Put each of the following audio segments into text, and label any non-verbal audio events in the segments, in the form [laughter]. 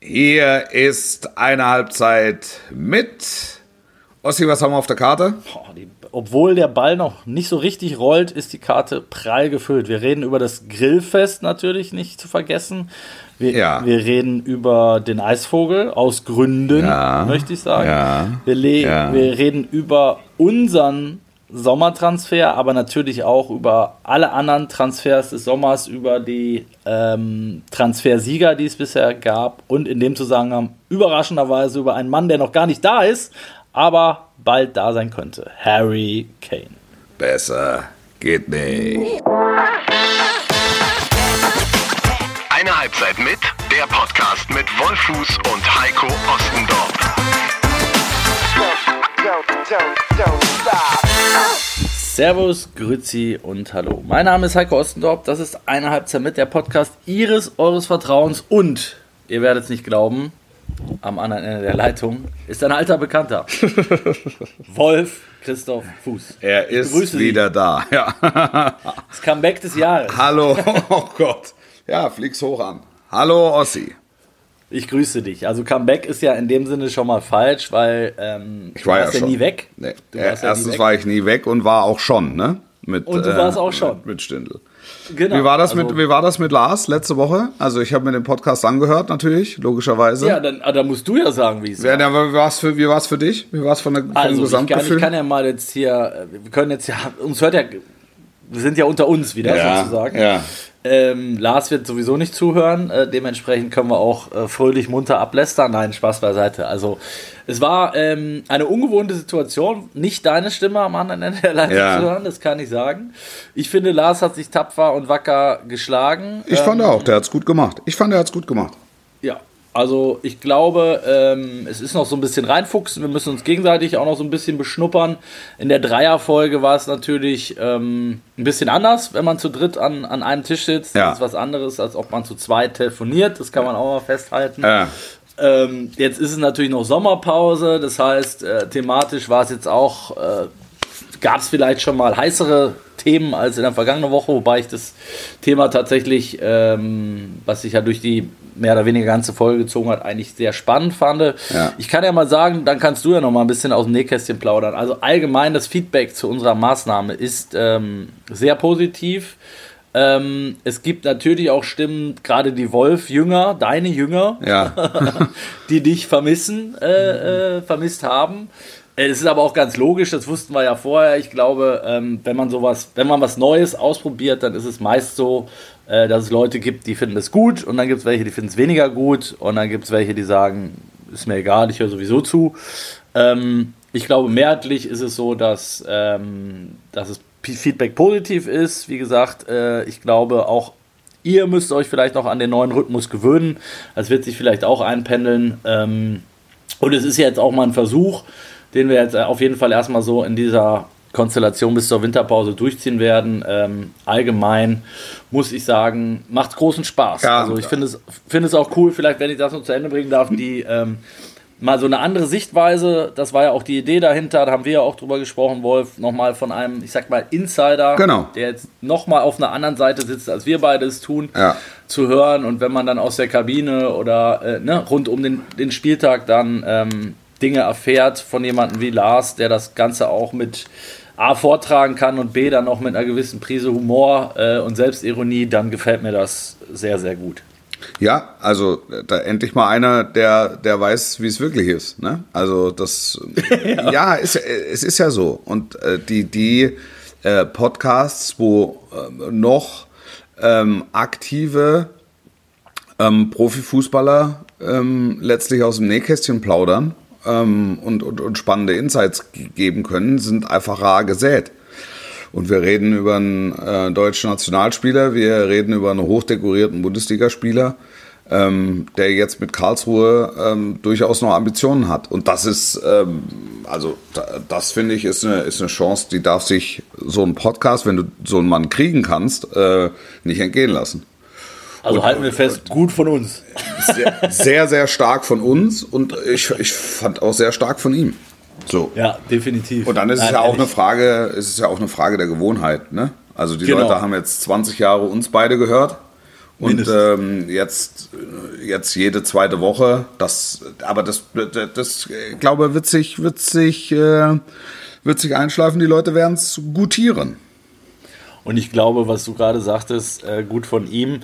Hier ist eine Halbzeit mit. Ossi, was haben wir auf der Karte? Boah, die, obwohl der Ball noch nicht so richtig rollt, ist die Karte prall gefüllt. Wir reden über das Grillfest natürlich nicht zu vergessen. Wir, Ja. wir reden über den Eisvogel aus Gründen, Ja. möchte ich sagen. Ja. Wir, wir reden über unseren Sommertransfer, aber natürlich auch über alle anderen Transfers des Sommers, über die ähm, Transfersieger, die es bisher gab und in dem Zusammenhang überraschenderweise über einen Mann, der noch gar nicht da ist, aber bald da sein könnte. Harry Kane. Besser geht nicht. Eine Halbzeit mit, der Podcast mit Wolfuß und Heiko Ostendorf. Servus, Grüzi und Hallo. Mein Name ist Heiko Ostendorf. Das ist eine Halbzeit mit der Podcast Ihres, Eures Vertrauens und ihr werdet es nicht glauben, am anderen Ende der Leitung ist ein alter Bekannter. [laughs] Wolf Christoph Fuß. Er Ich ist begrüße Sie. wieder da. Ja. Das Comeback des Jahres. Hallo. [laughs] Oh Gott. Ja, flieg's hoch an. Hallo, Ossi. Ich grüße dich. Also Comeback ist ja in dem Sinne schon mal falsch, weil ähm, Ich war du ja warst ja, schon. nie weg. Nee. Ja, ja erstens weg. war ich nie weg und war auch schon, ne? Mit, Und du warst auch schon. Mit, mit Stindl. Genau. Wie war, das Also- mit, wie war das mit Lars letzte Woche? Also ich habe mir den Podcast angehört, natürlich, logischerweise. Ja, dann, ah, da musst du ja sagen, wie es Ja, ja, wie war's für, wie war's für dich? Wie war's von der, vom Also ich kann, Gesamtgefühl? ich kann ja mal jetzt hier, äh, wir können jetzt ja, uns hört ja, wir sind ja unter uns wieder ja, sozusagen. ja. Ähm, Lars wird sowieso nicht zuhören, äh, dementsprechend können wir auch äh, fröhlich munter ablästern. Nein, Spaß beiseite. Also es war ähm, eine ungewohnte Situation, nicht deine Stimme am anderen Ende der Leitung Ja. zu hören, das kann ich sagen. Ich finde, Lars hat sich tapfer und wacker geschlagen. Ich fand auch, der hat's gut gemacht. Ich fand, er hat's gut gemacht. Also ich glaube, ähm, es ist noch so ein bisschen reinfuchsen. Wir müssen uns gegenseitig auch noch so ein bisschen beschnuppern. In der Dreierfolge war es natürlich ähm, ein bisschen anders, wenn man zu dritt an, an einem Tisch sitzt. Ja. Das ist was anderes, als ob man zu zweit telefoniert. Das kann man auch mal festhalten. Ja. Ähm, jetzt ist es natürlich noch Sommerpause. Das heißt, äh, thematisch war es jetzt auch, äh, gab es vielleicht schon mal heißere Themen als in der vergangenen Woche, wobei ich das Thema tatsächlich, ähm, was sich ja durch die mehr oder weniger ganze Folge gezogen hat, eigentlich sehr spannend fand. Ja. Ich kann ja mal sagen, dann kannst du ja noch mal ein bisschen aus dem Nähkästchen plaudern. Also allgemein das Feedback zu unserer Maßnahme ist ähm, sehr positiv. Ähm, es gibt natürlich auch Stimmen, gerade die Wolf-Jünger, deine Jünger, Ja. [laughs] die dich vermissen, äh, äh, vermisst haben. Es ist aber auch ganz logisch, das wussten wir ja vorher. Ich glaube, ähm, wenn man sowas, wenn man was Neues ausprobiert, dann ist es meist so, äh, dass es Leute gibt, die finden es gut und dann gibt es welche, die finden es weniger gut und dann gibt es welche, die sagen, ist mir egal, ich höre sowieso zu. Ähm, ich glaube, mehrheitlich ist es so, dass, ähm, dass es Feedback positiv ist. Wie gesagt, äh, ich glaube auch ihr müsst euch vielleicht noch an den neuen Rhythmus gewöhnen. Das wird sich vielleicht auch einpendeln. Ähm, und es ist jetzt auch mal ein Versuch, den wir jetzt äh, auf jeden Fall erstmal so in dieser Konstellation bis zur Winterpause durchziehen werden. Ähm, allgemein muss ich sagen, macht großen Spaß. Ja. also ich finde es, finde es auch cool, vielleicht wenn ich das noch zu Ende bringen darf, die ähm, mal so eine andere Sichtweise, das war ja auch die Idee dahinter, da haben wir ja auch drüber gesprochen, Wolf, nochmal von einem, ich sag mal, Insider, Genau. der jetzt nochmal auf einer anderen Seite sitzt, als wir beide es tun, Ja. zu hören und wenn man dann aus der Kabine oder äh, ne, rund um den, den Spieltag dann ähm, Dinge erfährt von jemandem wie Lars, der das Ganze auch mit A vortragen kann und B dann auch mit einer gewissen Prise Humor äh, und Selbstironie, dann gefällt mir das sehr, sehr gut. Ja, also da endlich mal einer, der, der weiß, wie es wirklich ist. Ne? Also das, [laughs] ja, ist, es ist ja so. Und äh, die, die äh, Podcasts, wo äh, noch ähm, aktive ähm, Profifußballer ähm, letztlich aus dem Nähkästchen plaudern ähm, und, und, und spannende Insights ge- geben können, sind einfach rar gesät. Und wir reden über einen äh, deutschen Nationalspieler, wir reden über einen hochdekorierten Bundesligaspieler, ähm, der jetzt mit Karlsruhe ähm, durchaus noch Ambitionen hat. Und das ist, ähm, also da, das finde ich, ist eine, ist eine Chance, die darf sich so ein Podcast, wenn du so einen Mann kriegen kannst, äh, nicht entgehen lassen. Also halten wir fest, gut von uns. Sehr, sehr, sehr stark von uns und ich, ich fand auch sehr stark von ihm. So. Ja, definitiv. Und dann ist es Nein, ja auch ehrlich. eine Frage, es ist ja auch eine Frage der Gewohnheit, ne? Also die Genau. Leute haben jetzt 20 Jahre uns beide gehört Und ähm, jetzt, jetzt jede zweite Woche. Das, aber das, das, das glaube wird sich, wird sich, äh, wird sich einschleifen. Die Leute werden es gutieren. Und ich glaube, was du gerade sagtest, äh, gut von ihm.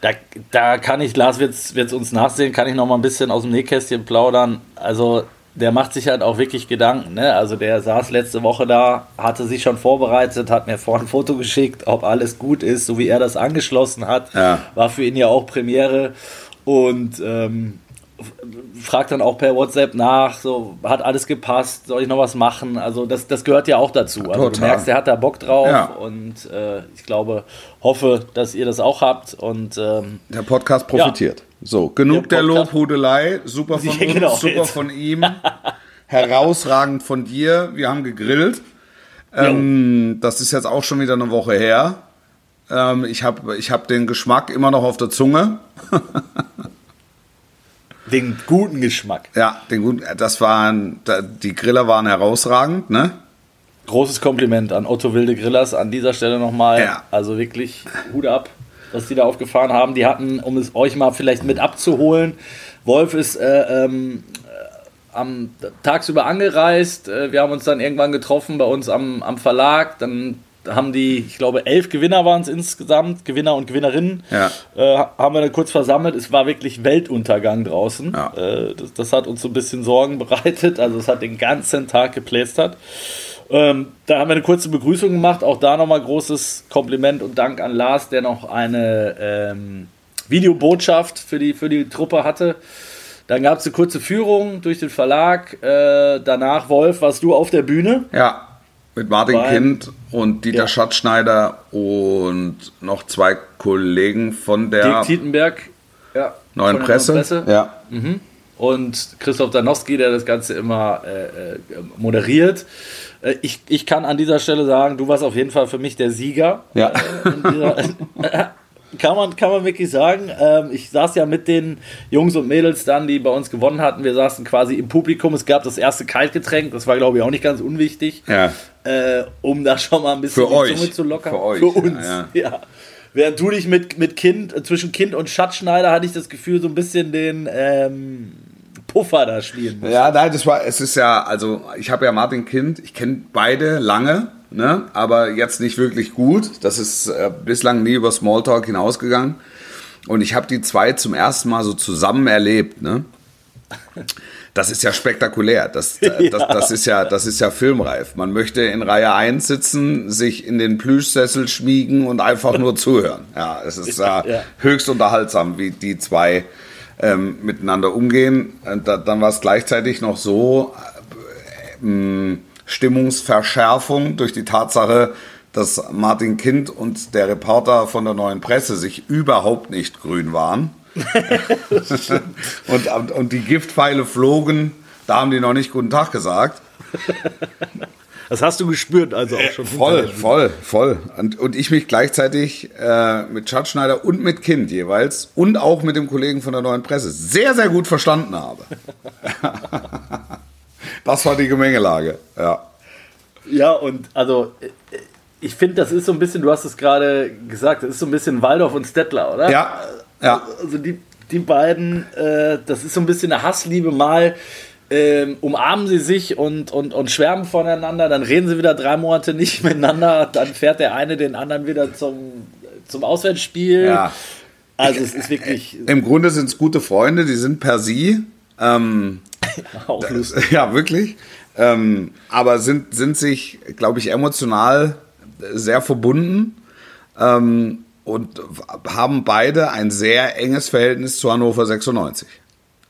Da, da kann ich, Lars wird es uns nachsehen, kann ich noch mal ein bisschen aus dem Nähkästchen plaudern. Also der macht sich halt auch wirklich Gedanken. Ne? Also der saß letzte Woche da, hatte sich schon vorbereitet, hat mir vorhin ein Foto geschickt, ob alles gut ist, so wie er das angeschlossen hat. Ja. War für ihn ja auch Premiere. Und ähm, fragt dann auch per WhatsApp nach, so hat alles gepasst, soll ich noch was machen? Also das, das gehört ja auch dazu. Also Total. du merkst, er hat da Bock drauf ja. und äh, ich glaube, hoffe, dass ihr das auch habt und ähm, der Podcast profitiert. Ja. So, genug der, der Lobhudelei, super [laughs] von ja, uns, genau, super jetzt. von ihm, [laughs] herausragend von dir. Wir haben gegrillt. Ähm, das ist jetzt auch schon wieder eine Woche her. Ähm, ich habe ich hab den Geschmack immer noch auf der Zunge. [laughs] Den guten Geschmack. Ja, den guten, das waren, die Griller waren herausragend, ne? Großes Kompliment an Otto Wilde Grillers an dieser Stelle nochmal. Ja. Also wirklich Hut ab, was die da aufgefahren haben. Die hatten, um es euch mal vielleicht mit abzuholen, Wolf ist äh, ähm, äh, am tagsüber angereist. Äh, wir haben uns dann irgendwann getroffen bei uns am, am Verlag. Dann haben die, ich glaube, elf Gewinner waren es insgesamt, Gewinner und Gewinnerinnen, ja. äh, haben wir dann kurz versammelt. Es war wirklich Weltuntergang draußen. Ja. Äh, das, das, hat uns so ein bisschen Sorgen [laughs] bereitet. Also es hat den ganzen Tag geplästert. Ähm, da haben wir eine kurze Begrüßung gemacht. Auch da nochmal großes Kompliment und Dank an Lars, der noch eine ähm, Videobotschaft für die, für die Truppe hatte. Dann gab es eine kurze Führung durch den Verlag. Äh, danach, Wolf, warst du auf der Bühne. Ja, mit Martin Beim, Kind und Dieter ja. Schatzschneider und noch zwei Kollegen von der Dirk Tietenberg, ja, Neuen Presse. Neuen Presse. Ja. Mhm. Und Christoph Danowski, der das Ganze immer äh, äh, moderiert. Äh, ich, ich kann an dieser Stelle sagen, du warst auf jeden Fall für mich der Sieger. Ja. Äh, dieser, [laughs] kann man, kann man wirklich sagen. Ähm, ich saß ja mit den Jungs und Mädels dann, die bei uns gewonnen hatten. Wir saßen quasi im Publikum. Es gab das erste Kaltgetränk. Das war, glaube ich, auch nicht ganz unwichtig. Ja. Äh, um da schon mal ein bisschen Für die Zunge zu lockern. Für, euch. Für uns. Ja, ja. Während du dich mit, mit Kind, äh, zwischen Kind und Schatzschneider hatte ich das Gefühl, so ein bisschen den ähm, Puffer da spielen musst. Ja, nein, das war, es ist ja, also ich habe ja Martin Kind, ich kenne beide lange ne? aber jetzt nicht wirklich gut. Das ist äh, bislang nie über Smalltalk hinausgegangen. Und ich habe die zwei zum ersten Mal so zusammen erlebt. Ne? Das ist ja spektakulär. Das, [laughs] äh, das, das, ist ja, das ist ja filmreif. Man möchte in Reihe 1 sitzen, sich in den Plüschsessel schmiegen und einfach nur [laughs] zuhören. Ja, es ist ja, ja. höchst unterhaltsam, wie die zwei ähm, miteinander umgehen. Und da, dann war es gleichzeitig noch so, äh, äh, Stimmungsverschärfung durch die Tatsache, dass Martin Kind und der Reporter von der Neuen Presse sich überhaupt nicht grün waren. [laughs] und, und die Giftpfeile flogen, da haben die noch nicht guten Tag gesagt. Das hast du gespürt, also auch schon. Voll, voll, voll. Und, und ich mich gleichzeitig äh, mit Schatzschneider und mit Kind jeweils und auch mit dem Kollegen von der Neuen Presse sehr, sehr gut verstanden habe. [laughs] Das war die Gemengelage, ja. Ja, und also ich finde, das ist so ein bisschen, du hast es gerade gesagt, das ist so ein bisschen Waldorf und Stettler, oder? Ja. ja. Also die, die beiden, äh, das ist so ein bisschen eine Hassliebe. Mal ähm, umarmen sie sich und, und, und schwärmen voneinander, dann reden sie wieder drei Monate nicht [laughs] miteinander, dann fährt der eine den anderen wieder zum, zum Auswärtsspiel. Ja. Also es ist wirklich. Im Grunde sind es gute Freunde, die sind per sie. Ähm, [laughs] Auch lustig. [laughs] Ja, wirklich. Ähm, aber sind, sind sich, glaube ich, emotional sehr verbunden ähm, und haben beide ein sehr enges Verhältnis zu Hannover 96.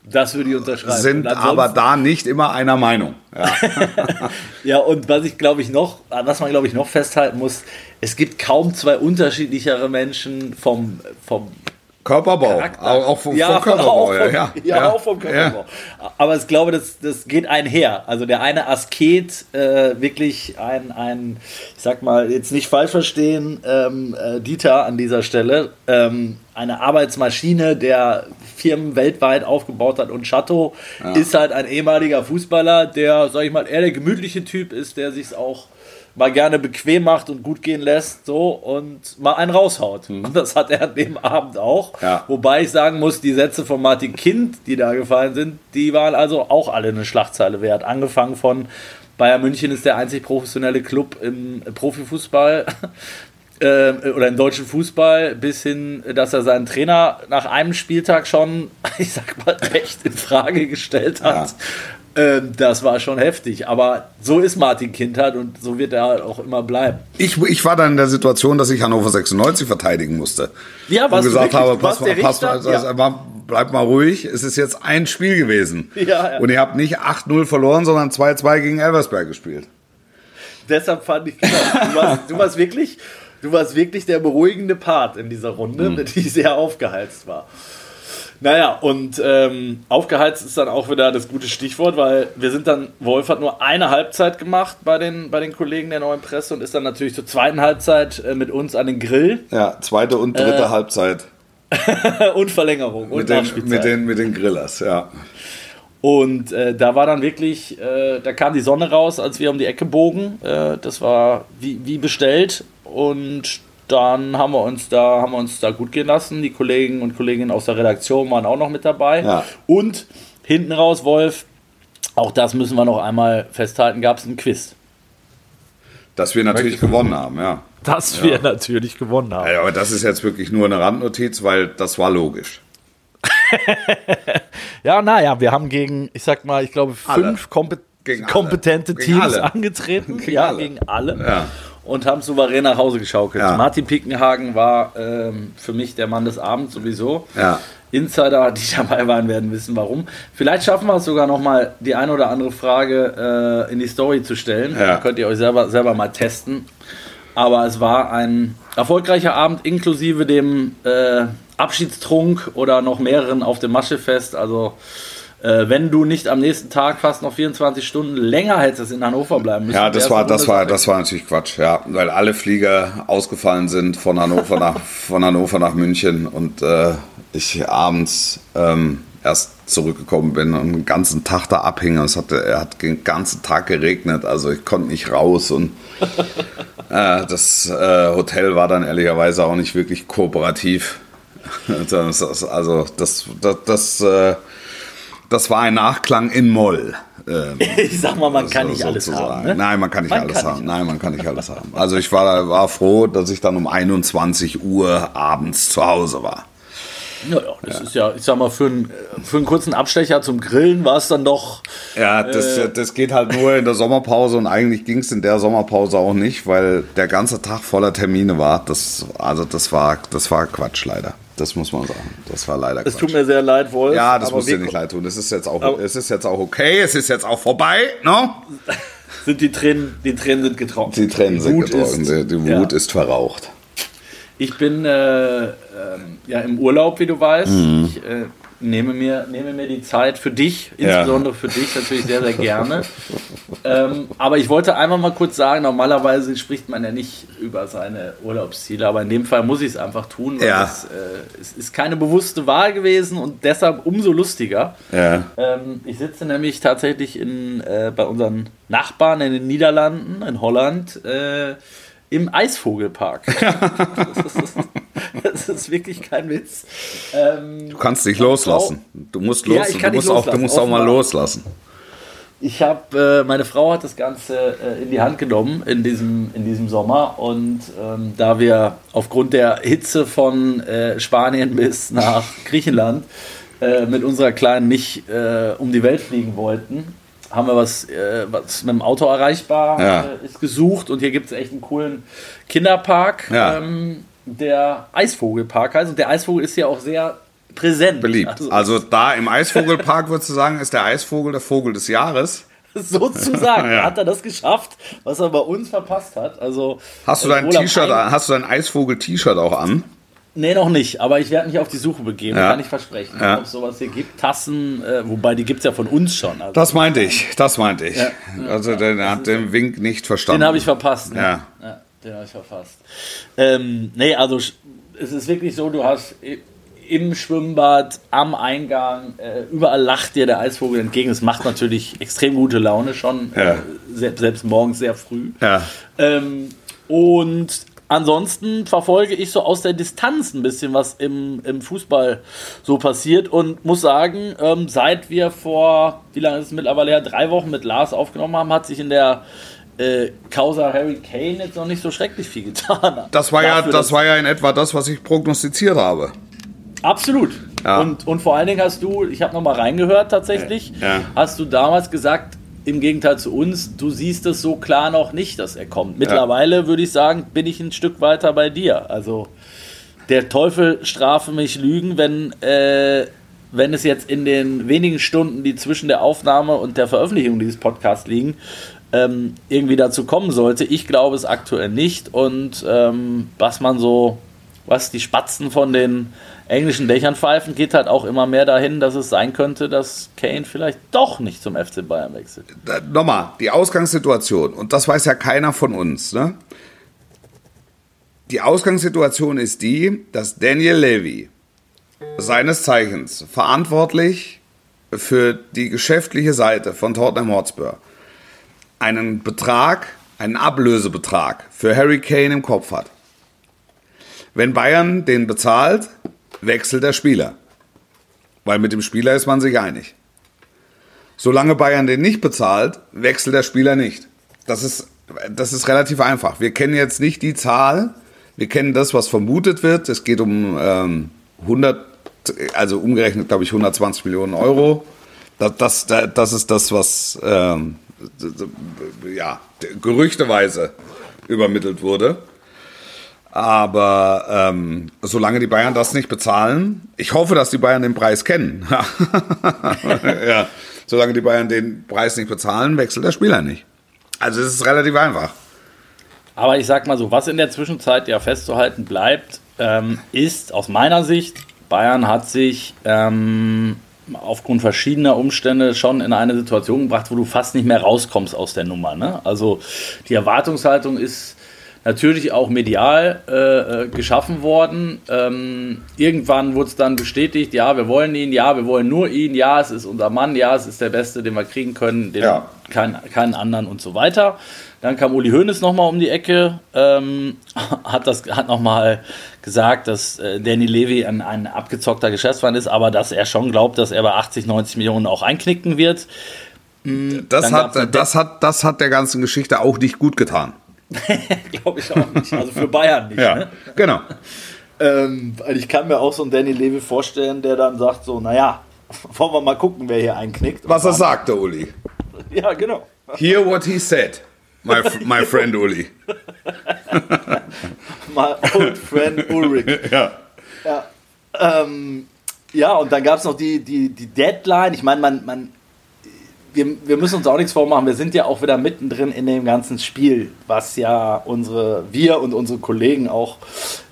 Das würde ich unterschreiben. Sind aber da nicht immer einer Meinung. Ja, [laughs] ja und was ich glaube ich noch, was man glaube ich noch festhalten muss, es gibt kaum zwei unterschiedlichere Menschen vom, vom Körperbau, auch, auch vom, ja, vom [laughs] Körperbau. [laughs] Auch vom, ja, ja, ja, auch vom Körperbau. Ja. Aber ich glaube, das, das geht einher. Also der eine Asket, äh, wirklich ein, ein, ich sag mal, jetzt nicht falsch verstehen, ähm, äh, Dieter an dieser Stelle, ähm, eine Arbeitsmaschine, der Firmen weltweit aufgebaut hat und Chateau ist halt ein ehemaliger Fußballer, der, sag ich mal, eher der gemütliche Typ ist, der sich auch mal gerne bequem macht und gut gehen lässt, so und mal einen raushaut. Mhm. Und das hat er an dem Abend auch. Ja. Wobei ich sagen muss, die Sätze von Martin Kind, die da gefallen sind, die waren also auch alle eine Schlagzeile wert. Angefangen von Bayern München ist der einzig professionelle Club im Profifußball oder im deutschen Fußball, bis hin, dass er seinen Trainer nach einem Spieltag schon, [laughs] ich sag mal, recht in Frage gestellt hat. Ähm, das war schon heftig. Aber so ist Martin Kindheit und so wird er auch immer bleiben. Ich, ich war dann in der Situation, dass ich Hannover 96 verteidigen musste. Ja, und warst du gesagt wirklich? habe, pass mal, pass mal, das, Ja. mal, bleib mal ruhig, es ist jetzt ein Spiel gewesen. [laughs] Ja, ja. Und ihr habt nicht 8-0 verloren, sondern 2-2 gegen Elversberg gespielt. Deshalb fand ich, genau, du warst, du warst wirklich, du warst wirklich der beruhigende Part in dieser Runde, die sehr aufgeheizt war. Naja, und ähm, aufgeheizt ist dann auch wieder das gute Stichwort, weil wir sind dann, Wolf hat nur eine Halbzeit gemacht bei den, bei den Kollegen der neuen Presse und ist dann natürlich zur zweiten Halbzeit äh, mit uns an den Grill Ja, zweite und dritte Halbzeit. [laughs] und Verlängerung und Mit den, mit, den, mit den Grillers, ja. Und äh, da war dann wirklich, äh, da kam die Sonne raus, als wir um die Ecke bogen. Äh, das war wie, wie bestellt. Und dann haben wir uns da, haben wir uns da gut gehen lassen. Die Kollegen und Kolleginnen aus der Redaktion waren auch noch mit dabei. Ja. Und hinten raus, Wolf, auch das müssen wir noch einmal festhalten, gab es einen Quiz. Dass wir natürlich gewonnen haben, ja. Das wir natürlich gewonnen haben. Ja, aber das ist jetzt wirklich nur eine Randnotiz, weil das war logisch. [laughs] Ja, naja, wir haben gegen, ich sag mal, ich glaube, fünf kompetente Gegen Teams alle. angetreten. [laughs] Gegen ja, alle. gegen alle. Ja. Und haben souverän nach Hause geschaukelt. Ja. Martin Pickenhagen war ähm, für mich der Mann des Abends sowieso. Ja. Insider, [laughs] die dabei waren, werden wissen, warum. Vielleicht schaffen wir es sogar noch mal, die eine oder andere Frage äh, in die Story zu stellen. Ja. Dann könnt ihr euch selber, selber mal testen. Aber es war ein erfolgreicher Abend inklusive dem äh, Abschiedstrunk oder noch mehreren auf dem Maschefest. Also äh, wenn du nicht am nächsten Tag fast noch 24 Stunden länger hättest in Hannover bleiben müssen. Ja, das war, das war, das war natürlich Quatsch, ja, weil alle Flieger ausgefallen sind von Hannover nach, von Hannover nach München und äh, ich abends ähm, erst zurückgekommen bin und den ganzen Tag da abhing. Es hat, er hat den ganzen Tag geregnet, also ich konnte nicht raus und [laughs] äh, das äh, Hotel war dann ehrlicherweise auch nicht wirklich kooperativ. [laughs] Das, also das, das, das, äh, das war ein Nachklang in Moll. [laughs] Ähm, Ich sag mal, man kann nicht alles haben. Ne? Nein, man kann nicht Man alles kann haben. nicht Nein, man kann nicht alles haben. Also ich war, war froh, dass ich dann um 21 Uhr abends zu Hause war. Ja, ja, das ist ja, ich sag mal, für einen, für einen kurzen Abstecher zum Grillen war es dann doch. Ja, das, das geht halt nur in der Sommerpause und eigentlich ging es in der Sommerpause auch nicht, weil der ganze Tag voller Termine war. Das, also das war, das war Quatsch leider. Das muss man sagen. Das war leider Es Quatsch. tut mir sehr leid, Wolf. ja, das muss dir nicht leid tun. Es ist jetzt auch, es ist jetzt auch okay. Es ist jetzt auch vorbei. No? [laughs] Sind die Tränen, die Tränen sind getrocknet. Die Tränen sind Wut getrocknet. ist- Die, die ja. Wut ist verraucht. Ich bin äh, ähm, ja im Urlaub, wie du weißt. Mhm. Ich äh, nehme, mir, nehme mir die Zeit für dich, insbesondere für dich natürlich sehr, sehr gerne. ähm, aber ich wollte einfach mal kurz sagen, normalerweise spricht man ja nicht über seine Urlaubsziele, aber in dem Fall muss ich es einfach tun, Ja. es, äh, es ist keine bewusste Wahl gewesen und deshalb umso lustiger. Ja. Ähm, ich sitze nämlich tatsächlich in, äh, bei unseren Nachbarn in den Niederlanden, in Holland, äh, im Eisvogelpark. [laughs] das, ist, das ist wirklich kein Witz. Ähm, Du kannst dich loslassen. Du musst Ja, los. ich kann du musst auch, du loslassen, musst auch mal loslassen. ich habe, äh, meine Frau hat das Ganze äh, in die Hand genommen in diesem, in diesem Sommer und ähm, da wir aufgrund der Hitze von äh, Spanien bis nach Griechenland äh, mit unserer Kleinen nicht äh, um die Welt fliegen wollten, haben wir was, äh, was mit dem Auto erreichbar Ja. äh, ist gesucht und hier gibt es echt einen coolen Kinderpark, Ja. ähm, der Eisvogelpark heißt und der Eisvogel ist ja auch sehr präsent. Beliebt. Also, Also da im Eisvogelpark würdest du sagen, ist der Eisvogel der Vogel des Jahres. [laughs] sozusagen [laughs] Ja. hat er das geschafft, was er bei uns verpasst hat. Also Hast du äh, dein T-Shirt, hast du dein Eisvogel-T-Shirt auch an? Nee, noch nicht, aber ich werde mich auf die Suche begeben, Ja. kann ich versprechen. Ja. Ob es sowas hier gibt, Tassen, äh, wobei die gibt es ja von uns schon. Also, Das meinte ich, das meinte ich. Also der, hat den Wink nicht verstanden. den habe ich verpasst. Ne? Ja. ja den habe ich verpasst. Ähm, nee, also es ist wirklich so, du hast, im Schwimmbad, am Eingang, äh, überall lacht dir der Eisvogel entgegen. Das macht natürlich extrem gute Laune schon, Ja. äh, selbst, selbst morgens sehr früh. Ja. Ähm, und ansonsten verfolge ich so aus der Distanz ein bisschen, was im, im Fußball so passiert und muss sagen, ähm, seit wir vor, wie lange ist es mittlerweile her, drei Wochen mit Lars aufgenommen haben, hat sich in der äh, Causa Harry Kane jetzt noch nicht so schrecklich viel getan. [laughs] Das war ja, Dafür, das dass- war ja in etwa das, was ich prognostiziert habe. Absolut. Ja. Und, und vor allen Dingen hast du, ich habe nochmal reingehört tatsächlich, Ja. hast du damals gesagt, im Gegenteil zu uns, du siehst es so klar noch nicht, dass er kommt. Mittlerweile würde ich sagen, bin ich ein Stück weiter bei dir. Also der Teufel strafe mich Lügen, wenn, äh, wenn es jetzt in den wenigen Stunden, die zwischen der Aufnahme und der Veröffentlichung dieses Podcasts liegen, ähm, irgendwie dazu kommen sollte. Ich glaube es aktuell nicht. Und ähm, was man so, was die Spatzen von den englischen Dächern pfeifen, geht halt auch immer mehr dahin, dass es sein könnte, dass Kane vielleicht doch nicht zum FC Bayern wechselt. Da, nochmal, die Ausgangssituation, und das weiß ja keiner von uns, ne? Die Ausgangssituation ist die, dass Daniel Levy, seines Zeichens verantwortlich für die geschäftliche Seite von Tottenham Hotspur, einen Betrag, einen Ablösebetrag für Harry Kane im Kopf hat. Wenn Bayern den bezahlt, wechselt der Spieler. Weil mit dem Spieler ist man sich einig. Solange Bayern den nicht bezahlt, wechselt der Spieler nicht. Das ist, das ist relativ einfach. Wir kennen jetzt nicht die Zahl. Wir kennen das, was vermutet wird. Es geht um ähm, 100, also umgerechnet, glaube ich, 120 Millionen Euro. Das, das, das ist das, was ähm, ja, gerüchteweise übermittelt wurde. Aber ähm, solange die Bayern das nicht bezahlen, ich hoffe, dass die Bayern den Preis kennen. [laughs] ja, solange die Bayern den Preis nicht bezahlen, wechselt der Spieler nicht. Also es ist relativ einfach. Aber ich sag mal so, was in der Zwischenzeit ja festzuhalten bleibt, ähm, ist aus meiner Sicht, Bayern hat sich ähm, aufgrund verschiedener Umstände schon in eine Situation gebracht, wo du fast nicht mehr rauskommst aus der Nummer. Ne? Also die Erwartungshaltung ist natürlich auch medial äh, äh, geschaffen worden. Ähm, irgendwann wurde es dann bestätigt, ja, wir wollen ihn, ja, wir wollen nur ihn, ja, es ist unser Mann, ja, es ist der Beste, den wir kriegen können, den, Ja. kein, keinen anderen und so weiter. Dann kam Uli Hoeneß nochmal um die Ecke, ähm, [laughs] hat, das, hat nochmal gesagt, dass äh, Danny Levy ein, ein abgezockter Geschäftsmann ist, aber dass er schon glaubt, dass er bei 80, 90 Millionen auch einknicken wird. Das gab's eine hat, das, hat, das hat der ganzen Geschichte auch nicht gut getan. [laughs] Glaube ich auch nicht. Also für Bayern nicht. Ja, Ne? genau. Ähm, also ich kann mir auch so einen Danny Levy vorstellen, der dann sagt so, naja, [laughs] wollen wir mal gucken, wer hier einknickt. Was er Und sagt, der Uli. [laughs] Ja, genau. Hear what he said, my, my friend Uli. My old friend Ulrich. Ja. Ja, ähm, ja und dann gab es noch die, die, die Deadline. Ich meine, man, man, wir, wir müssen uns auch nichts vormachen. Wir sind ja auch wieder mittendrin in dem ganzen Spiel, was ja unsere, wir und unsere Kollegen auch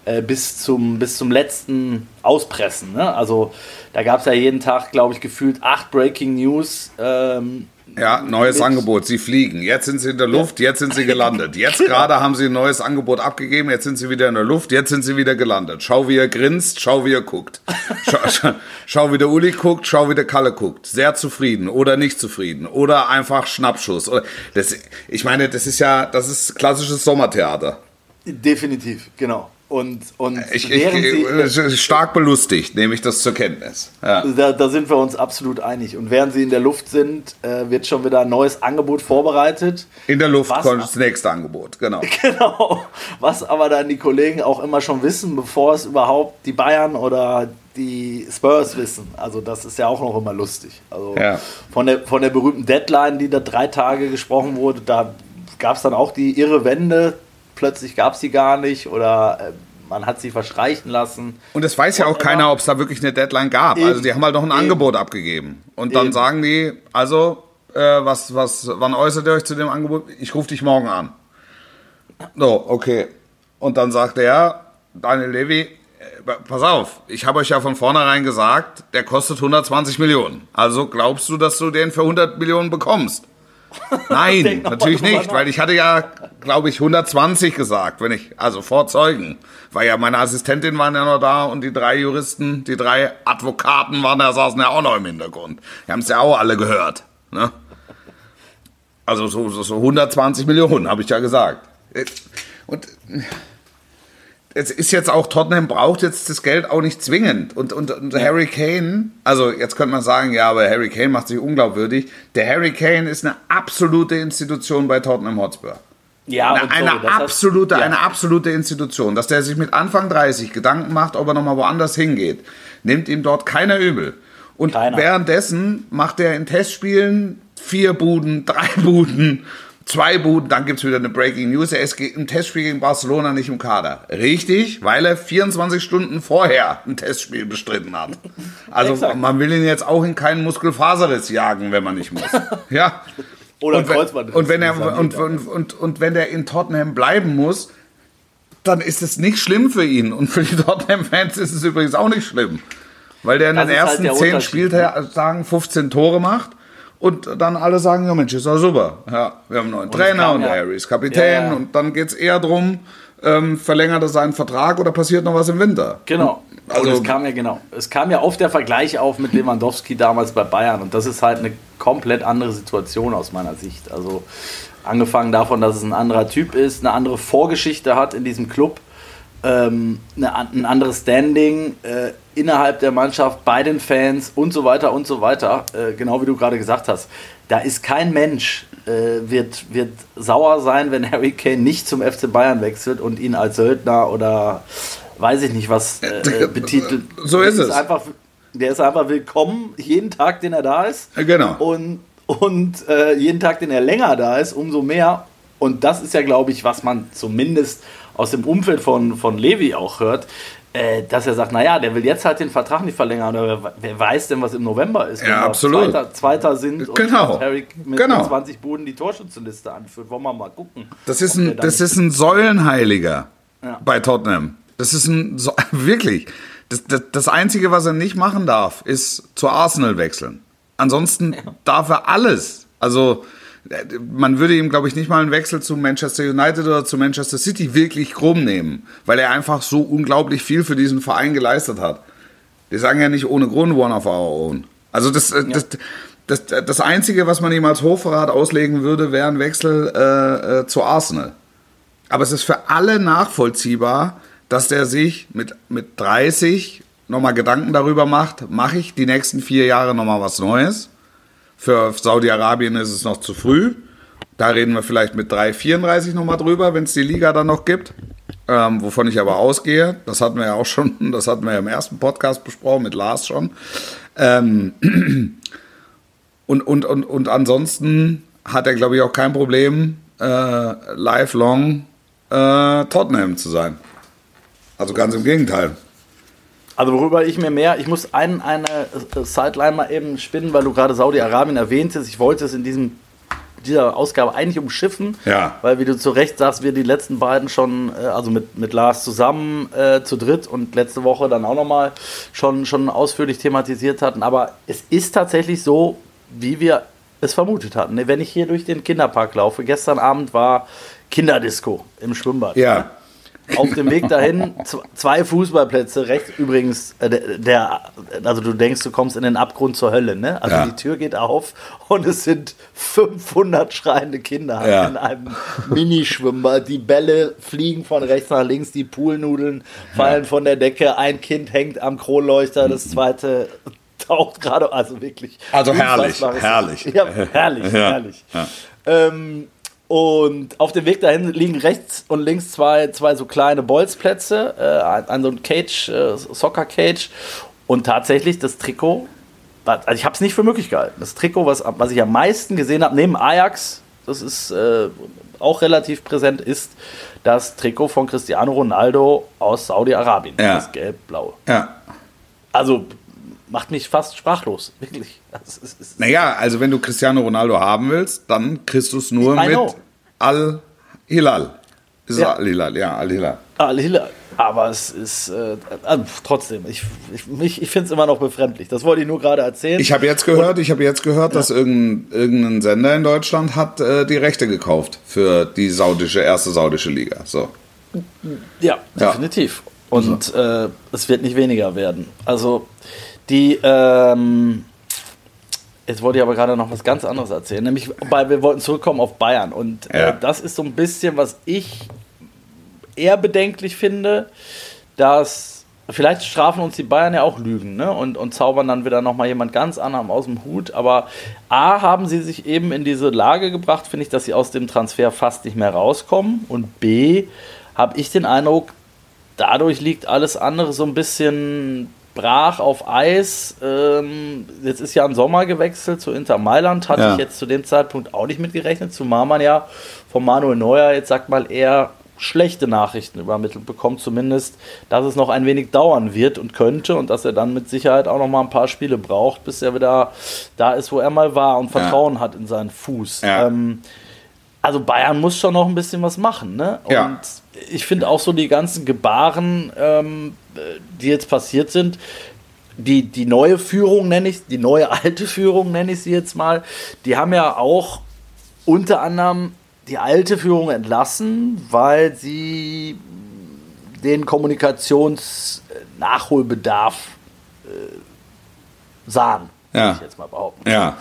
äh, bis, zum, bis zum letzten auspressen. Ne? Also da gab es ja jeden Tag, glaube ich, gefühlt acht Breaking News. Ähm, Ja, neues Mit- Angebot. Sie fliegen. Jetzt sind sie in der Luft, jetzt sind sie gelandet. Jetzt [laughs] gerade haben sie ein neues Angebot abgegeben, jetzt sind sie wieder in der Luft, jetzt sind sie wieder gelandet. Schau, wie er grinst, schau, wie er guckt. Schau, [laughs] schau, wie der Uli guckt, schau, wie der Kalle guckt. Sehr zufrieden oder nicht zufrieden oder einfach Schnappschuss. Das, ich meine, das ist ja, das ist klassisches Sommertheater. definitiv, genau. Und, und Ich, ich, sie, stark belustigt, nehme ich das zur Kenntnis. Ja. Da, da sind wir uns absolut einig. Und während sie in der Luft sind, äh, wird schon wieder ein neues Angebot vorbereitet. In der Luft Was? kommt das nächste Angebot, genau. [laughs] Genau. Was aber dann die Kollegen auch immer schon wissen, bevor es überhaupt die Bayern oder die Spurs wissen. Also das ist ja auch noch immer lustig. Also Ja. von, der, von der berühmten Deadline, die da drei Tage gesprochen wurde, da gab es dann auch die irre Wende. Plötzlich gab es sie gar nicht oder äh, man hat sie verstreichen lassen. Und es weiß ja auch keiner, ob es da wirklich eine Deadline gab. Eben. Also die haben halt noch ein Eben. Angebot abgegeben. Und dann Eben. sagen die, also, äh, was, was, wann äußert ihr euch zu dem Angebot? Ich rufe dich morgen an. So, okay. Und dann sagt er, Daniel Levy, äh, pass auf, ich habe euch ja von vornherein gesagt, der kostet 120 Millionen. Also glaubst du, dass du den für 100 Millionen bekommst? [laughs] Nein, natürlich nicht, weil ich hatte ja, glaube ich, 120 gesagt, wenn ich, also vor Zeugen. Weil ja meine Assistentin waren ja noch da und die drei Juristen, die drei Advokaten waren da, saßen ja auch noch im Hintergrund. Die haben es ja auch alle gehört. Ne? Also so, so, so 120 Millionen, habe ich ja gesagt. Und es ist jetzt auch, Tottenham braucht jetzt das Geld auch nicht zwingend. Und, und, und Harry Kane, also jetzt könnte man sagen, ja, aber Harry Kane macht sich unglaubwürdig. Der Harry Kane ist eine absolute Institution bei Tottenham Hotspur. Ja, Eine, eine sorry, das heißt- absolute, ja. eine absolute Institution. Dass der sich mit Anfang 30 Gedanken macht, ob er nochmal woanders hingeht, nimmt ihm dort keiner übel. Und Keiner. währenddessen macht er in Testspielen vier Buden, [laughs] drei Buden, zwei Buden, dann gibt es wieder eine Breaking News. Er ist im Testspiel gegen Barcelona nicht im Kader. Richtig, weil er 24 Stunden vorher ein Testspiel bestritten hat. Also man will ihn jetzt auch in keinen Muskelfaserriss jagen, wenn man nicht muss. [laughs] Ja. Oder Und wenn, Kreuzband. und, wenn er, und, und, und, und wenn er in Tottenham bleiben muss, dann ist es nicht schlimm für ihn. Und für die Tottenham-Fans ist es übrigens auch nicht schlimm. Weil der in Das den halt ersten der zehn Unterschied, Spieltagen 15 Tore macht und dann alle sagen, ja Mensch, ist doch super. Ja, wir haben einen neuen Trainer kam und der ja- Harry ist Kapitän Ja, und dann geht es eher darum, ähm, verlängert er seinen Vertrag oder passiert noch was im Winter? Genau. Also- Also, und es kam ja genau. Es kam ja oft der Vergleich auf mit Lewandowski damals bei Bayern und das ist halt eine komplett andere Situation aus meiner Sicht. Also angefangen davon, dass es ein anderer Typ ist, eine andere Vorgeschichte hat in diesem Club, ähm, eine, ein anderes Standing äh, innerhalb der Mannschaft, bei den Fans und so weiter und so weiter. Äh, genau wie du gerade gesagt hast. Da ist kein Mensch, äh, wird, wird sauer sein, wenn Harry Kane nicht zum FC Bayern wechselt und ihn als Söldner oder weiß ich nicht was äh, äh, betitelt. So ist Der es. Einfach, der ist einfach willkommen, jeden Tag, den er da ist. Genau. Und, und äh, jeden Tag, den er länger da ist, umso mehr. Und das ist ja, glaube ich, was man zumindest aus dem Umfeld von, von Levi auch hört, äh, dass er sagt, naja, der will jetzt halt den Vertrag nicht verlängern. Oder wer, wer weiß denn, was im November ist, Ja, absolut. Zweiter, Zweiter sind und Genau. Harry mit, Genau. mit 20 Buden die Torschützenliste anführt. Wollen wir mal gucken. Das ist ein, das ist ein Säulenheiliger Ja. bei Tottenham. Das ist ein, [laughs] wirklich. Das, das, das Einzige, was er nicht machen darf, ist zu Arsenal wechseln. Ansonsten darf er alles. Also, man würde ihm, glaube ich, nicht mal einen Wechsel zu Manchester United oder zu Manchester City wirklich krumm nehmen, weil er einfach so unglaublich viel für diesen Verein geleistet hat. Wir sagen ja nicht ohne Grund One of Our Own. Also das, äh, das, das, das Einzige, was man ihm als Hofverrat auslegen würde, wäre ein Wechsel äh, äh, zu Arsenal. Aber es ist für alle nachvollziehbar, dass der sich mit, mit 30 nochmal Gedanken darüber macht, mache ich die nächsten vier Jahre nochmal was Neues. Für Saudi-Arabien ist es noch zu früh. Da reden wir vielleicht mit 3,34 nochmal drüber, wenn es die Liga dann noch gibt. Ähm, wovon ich aber ausgehe, das hatten wir ja auch schon, [laughs] das hatten wir ja im ersten Podcast besprochen, mit Lars schon. Ähm, und, und, und, und ansonsten hat er, glaube ich, auch kein Problem, äh, lifelong äh, Tottenham zu sein. Also ganz im Gegenteil. Also worüber ich mir mehr, ich muss ein, eine Sideline mal eben spinnen, weil du gerade Saudi-Arabien erwähntest. Ich wollte es in diesem, dieser Ausgabe eigentlich umschiffen, Ja. weil wie du zu Recht sagst, wir die letzten beiden schon, äh, also mit, mit Lars zusammen äh, zu dritt und letzte Woche dann auch nochmal schon, schon ausführlich thematisiert hatten. Aber es ist tatsächlich so, wie wir es vermutet hatten. Ne, Wenn ich hier durch den Kinderpark laufe, gestern Abend war Kinderdisco im Schwimmbad. Ja. Auf dem Weg dahin zwei Fußballplätze rechts. Übrigens, äh, der, also du denkst, du kommst in den Abgrund zur Hölle, ne? Also Ja. die Tür geht auf und es sind 500 schreiende Kinder Ja. in einem Minischwimmbad. Die Bälle fliegen von rechts nach links, die Poolnudeln fallen von der Decke, ein Kind hängt am Kronleuchter, das zweite taucht gerade, also wirklich. Also herrlich, herrlich. Ja, herrlich, Ja, herrlich. ja. Ähm, und auf dem Weg dahin liegen rechts und links zwei, zwei so kleine Bolzplätze, äh, ein, ein so ein Cage, äh, Soccer Cage und tatsächlich das Trikot. Also ich habe es nicht für möglich gehalten. Das Trikot, was, was ich am meisten gesehen habe, neben Ajax, das ist äh, auch relativ präsent, ist das Trikot von Cristiano Ronaldo aus Saudi-Arabien. Ja. Das gelb-blau. Ja. Also macht mich fast sprachlos, wirklich. Das ist, ist, Naja, also wenn du Cristiano Ronaldo haben willst, dann kriegst du es nur mit. Al-Hilal. Ist es Ja. Al-Hilal? Ja, Al-Hilal. Al-Hilal. Aber es ist äh, also trotzdem, ich, ich, ich finde es immer noch befremdlich. Das wollte ich nur gerade erzählen. Ich habe jetzt gehört, ich habe jetzt gehört, dass irgendein, irgendein Sender in Deutschland hat äh, die Rechte gekauft für die saudische erste saudische Liga. So. Ja, definitiv. Und äh, es wird nicht weniger werden. Also die, ähm, jetzt wollte ich aber gerade noch was ganz anderes erzählen, nämlich, weil wir wollten zurückkommen auf Bayern. Und äh, Ja. das ist so ein bisschen, was ich eher bedenklich finde, dass vielleicht strafen uns die Bayern ja auch Lügen ne? und, und zaubern dann wieder nochmal jemand ganz anderem aus dem Hut. Aber A, haben sie sich eben in diese Lage gebracht, finde ich, dass sie aus dem Transfer fast nicht mehr rauskommen. Und B, habe ich den Eindruck, dadurch liegt alles andere so ein bisschen brach auf Eis. Ähm, jetzt ist ja im Sommer gewechselt zu Inter Mailand, hatte Ja. ich jetzt zu dem Zeitpunkt auch nicht mitgerechnet, zumal man ja von Manuel Neuer jetzt sagt mal eher schlechte Nachrichten übermittelt bekommt, zumindest, dass es noch ein wenig dauern wird und könnte und dass er dann mit Sicherheit auch noch mal ein paar Spiele braucht, bis er wieder da ist, wo er mal war und Vertrauen hat in seinen Fuß. Ja. Ähm, also Bayern muss schon noch ein bisschen was machen, ne? Und Ja. ich finde auch so die ganzen Gebaren, ähm, die jetzt passiert sind, die, die neue Führung nenne ich, die neue [laughs] alte Führung nenne ich sie jetzt mal, die haben ja auch unter anderem die alte Führung entlassen, weil sie den Kommunikationsnachholbedarf äh, sahen, Ja. würde ich jetzt mal behaupten. Ja.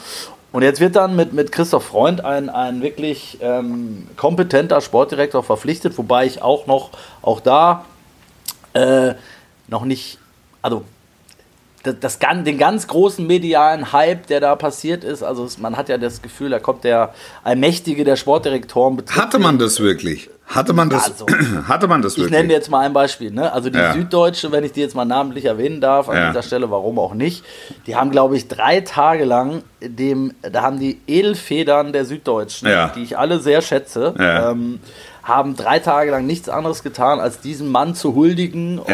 Und jetzt wird dann mit, mit Christoph Freund ein, ein wirklich ähm, kompetenter Sportdirektor verpflichtet, wobei ich auch noch, auch da äh, noch nicht, also das, das, den ganz großen medialen Hype, der da passiert ist, also man hat ja das Gefühl, da kommt der Allmächtige der Sportdirektoren. Hatte man das wirklich? Hatte man das, Also, [clears throat] hatte man das ich wirklich? nenne jetzt mal ein Beispiel. Ne? Also die Ja. Süddeutsche, wenn ich die jetzt mal namentlich erwähnen darf, an Ja. dieser Stelle, warum auch nicht, die haben, glaube ich, drei Tage lang dem, da haben die Edelfedern der Süddeutschen, Ja. die ich alle sehr schätze, ähm, haben drei Tage lang nichts anderes getan, als diesem Mann zu huldigen und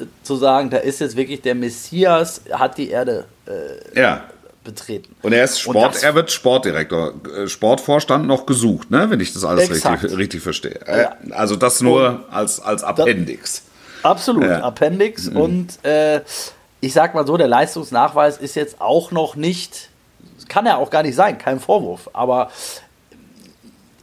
äh, zu sagen, da ist jetzt wirklich der Messias, hat die Erde ja. Betreten. Und er ist Und Sport, er wird Sportdirektor, äh, Sportvorstand noch gesucht, ne? wenn ich das alles richtig, richtig verstehe. Äh, Also das nur als, als Appendix. Absolut, Ja. Mhm. Appendix. Und äh, ich sag mal so, der Leistungsnachweis ist jetzt auch noch nicht, kann er auch gar nicht sein, kein Vorwurf, aber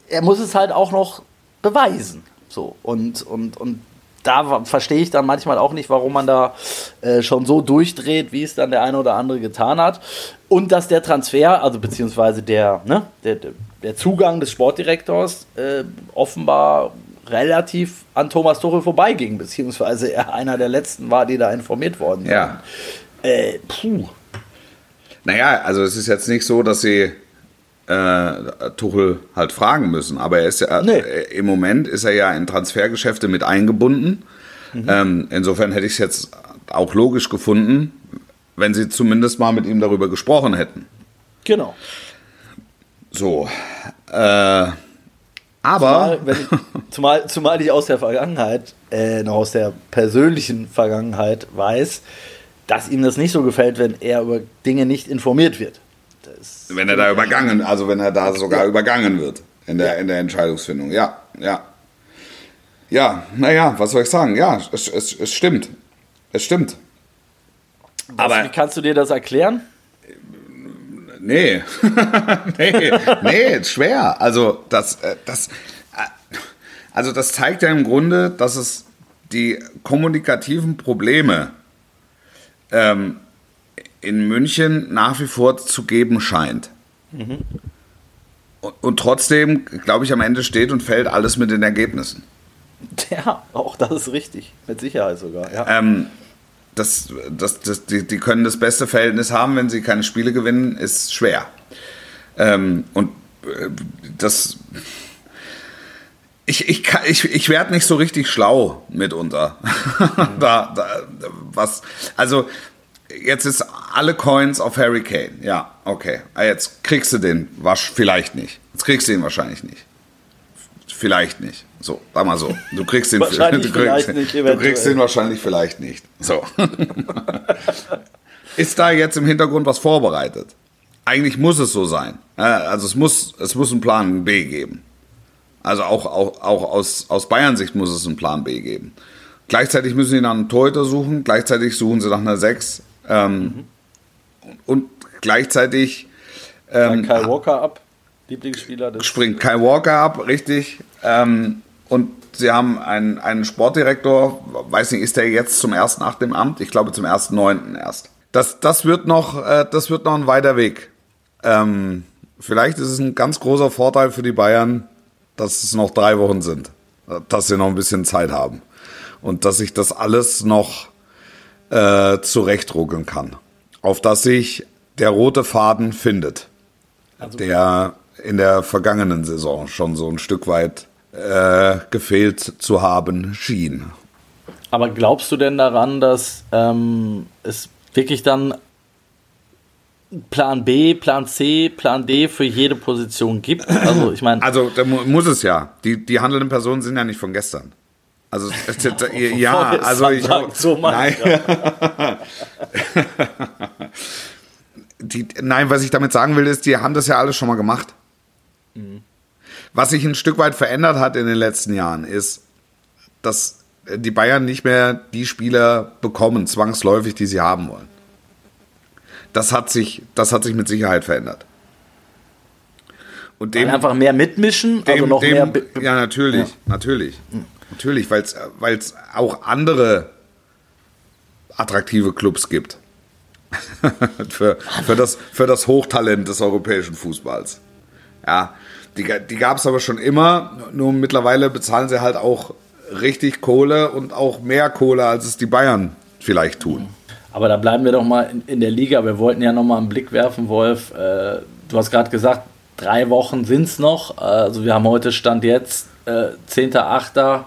er muss es halt auch noch beweisen. So, und, und, und da verstehe ich dann manchmal auch nicht, warum man da äh, schon so durchdreht, wie es dann der eine oder andere getan hat. Und dass der Transfer, also beziehungsweise der, ne, der- der Zugang des Sportdirektors äh, offenbar relativ an Thomas Tuchel vorbeiging, beziehungsweise er einer der letzten war, die da informiert worden sind. Ja. Äh, puh. Naja, also es ist jetzt nicht so, dass sie äh, Tuchel halt fragen müssen, aber er ist ja, Nee. äh, im Moment ist er ja in Transfergeschäfte mit eingebunden. Mhm. Ähm, insofern hätte ich es jetzt auch logisch gefunden, wenn sie zumindest mal mit ihm darüber gesprochen hätten. Genau. So. Äh, aber. Zumal, ich, [laughs] zumal, zumal ich aus der Vergangenheit, äh, noch aus der persönlichen Vergangenheit weiß, dass ihm das nicht so gefällt, wenn er über Dinge nicht informiert wird. Das, Wenn er da übergangen, also wenn er da sogar übergangen wird in der, in der Entscheidungsfindung. Ja, ja. Ja, naja, was soll ich sagen? Ja, es, es, es stimmt. Es stimmt. Aber Wie kannst du dir das erklären? nee. [laughs] nee, nee, schwer. Also das, äh, das, äh, also das zeigt ja im Grunde, dass es die kommunikativen Probleme ähm, in München nach wie vor zu geben scheint. Und, und trotzdem, glaube ich, am Ende steht und fällt alles mit den Ergebnissen. Ja, auch das ist richtig. Mit Sicherheit sogar. Ja. Ähm, das, das, das, die, die können das beste Verhältnis haben, wenn sie keine Spiele gewinnen, ist schwer. Ähm, und äh, das. Ich, ich, kann- ich, ich werde nicht so richtig schlau mitunter. [laughs] da, da, was, also, jetzt ist alle Coins auf Harry Kane. Ja, okay. Ah, Jetzt kriegst du den wasch, vielleicht nicht. Jetzt kriegst du ihn wahrscheinlich nicht. Vielleicht nicht. So, sag mal so. Du kriegst den [laughs] Wahrscheinlich du kriegst, vielleicht nicht, Du kriegst den wahrscheinlich vielleicht nicht. So. [laughs] Ist da jetzt im Hintergrund was vorbereitet? Eigentlich muss es so sein. Also es muss, es muss einen Plan B geben. Also auch, auch, auch aus, aus Bayern Sicht muss es einen Plan B geben. Gleichzeitig müssen sie nach einem Torhüter suchen, gleichzeitig suchen sie nach einer 6. Ähm, mhm. Und gleichzeitig ähm, Kai Walker ab, Lieblingsspieler. Des springt Kai Walker ab, richtig. Ähm, und sie haben einen, einen Sportdirektor, weiß nicht, ist der jetzt zum 1.8. im Amt? Ich glaube zum 1.9. erst. Das, das, wird noch, äh, das wird noch ein weiter Weg. Ähm, vielleicht ist es ein ganz großer Vorteil für die Bayern, dass es noch drei Wochen sind, dass sie noch ein bisschen Zeit haben und dass ich das alles noch äh, zurechtruckeln kann, auf dass sich der rote Faden findet, also, der in der vergangenen Saison schon so ein Stück weit äh, gefehlt zu haben schien. Aber glaubst du denn daran, dass ähm, es wirklich dann Plan B, Plan C, Plan D für jede Position gibt? Also ich meine. Also da muss es ja. Die, die handelnden Personen sind ja nicht von gestern. Also [laughs] ja, also ich so nein. [laughs] die, nein, was ich damit sagen will, ist, die haben das ja alles schon mal gemacht. Mhm. Was sich ein Stück weit verändert hat in den letzten Jahren, ist, dass die Bayern nicht mehr die Spieler bekommen, zwangsläufig, die sie haben wollen. Das hat sich, das hat sich mit Sicherheit verändert. Und dem, einfach mehr mitmischen, also dem, also noch dem, mehr. Ja, natürlich, ja. natürlich. Mhm. Natürlich, weil es auch andere attraktive Clubs gibt. [laughs] für, für, das, für das Hochtalent des europäischen Fußballs. Ja, die, die gab es aber schon immer, nur mittlerweile bezahlen sie halt auch richtig Kohle und auch mehr Kohle, als es die Bayern vielleicht tun. Aber da bleiben wir doch mal in, in der Liga. Wir wollten ja noch mal einen Blick werfen, Wolf. Äh, du hast gerade gesagt, drei Wochen sind es noch. Also wir haben heute Stand jetzt, äh, 10.8